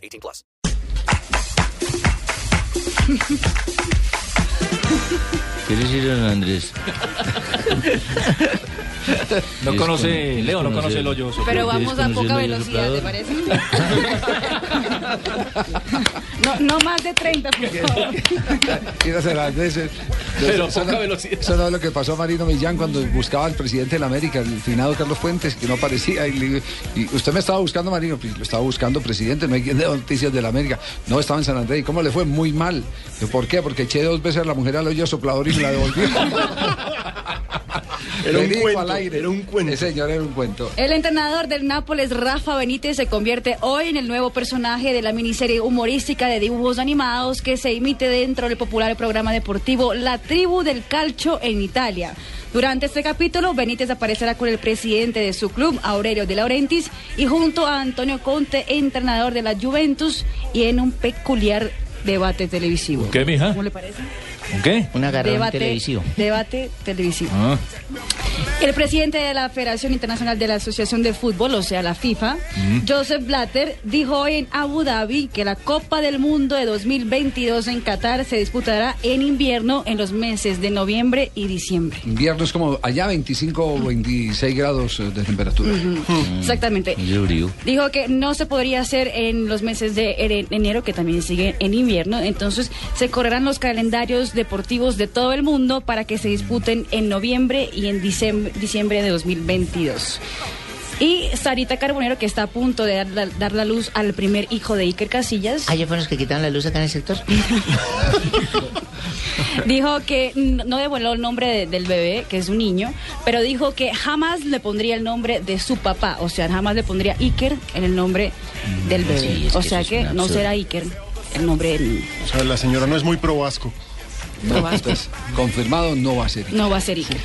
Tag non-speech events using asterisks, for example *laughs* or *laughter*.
18 plus. ¿Qué decir, don Andrés? No conoce, con- Leo no conoce- el hoyo. Pero ¿Quieres vamos a poca el velocidad, ¿te parece? No, no más de 30, por favor. Quiero hacer las veces. Pero Eso poca velocidad. Eso no es lo que pasó a Marino Millán cuando buscaba al presidente de la América, el finado Carlos Fuentes, que no aparecía. Y, le- y usted me estaba buscando, Marino, pues lo estaba buscando, presidente, no hay quien dé noticias de la América. No, estaba en San Andrés. ¿Y cómo le fue? Muy mal. ¿Por qué? Porque eché dos veces a la mujer al hoyo soplador y me la devolvió. *laughs* Era un cuento, al aire. era un cuento. Sí, señor, era un cuento. El entrenador del Nápoles, Rafa Benítez, se convierte hoy en el nuevo personaje de la miniserie humorística de dibujos animados que se emite dentro del popular programa deportivo La Tribu del Calcio en Italia. Durante este capítulo, Benítez aparecerá con el presidente de su club, Aurelio De Laurentiis, y junto a Antonio Conte, entrenador de la Juventus, y en un peculiar debate televisivo. ¿Qué, mija? ¿Cómo le parece? ¿Qué? Un agarrón Debate televisivo. Debate televisivo. Ah, El presidente de la Federación Internacional de la Asociación de Fútbol, o sea, la FIFA, Joseph Blatter, dijo hoy en Abu Dhabi que la Copa del Mundo de 2022 en Qatar se disputará en invierno en los meses de noviembre y diciembre. Invierno es como allá 25 o 26 grados eh, de temperatura. Exactamente. Yo brío. Dijo que no se podría hacer en los meses de enero, que también sigue en invierno. Entonces se correrán los calendarios deportivos de todo el mundo para que se disputen en noviembre y en diciembre, diciembre de 2022. Y Sarita Carbonero, que está a punto de dar la, dar la luz al primer hijo de Iker Casillas, Ah, ¿ya fueron los que quitaron la luz acá en el sector? *laughs* dijo que no devolvió el nombre de- del bebé, que es un niño, pero dijo que jamás le pondría el nombre de su papá. O sea, jamás le pondría Iker en el nombre del bebé. Sí, o que sea que no será Iker el nombre del niño. O sea, la señora no es muy pro vasco. No, entonces, confirmado no va a ser. No va a ser Iker.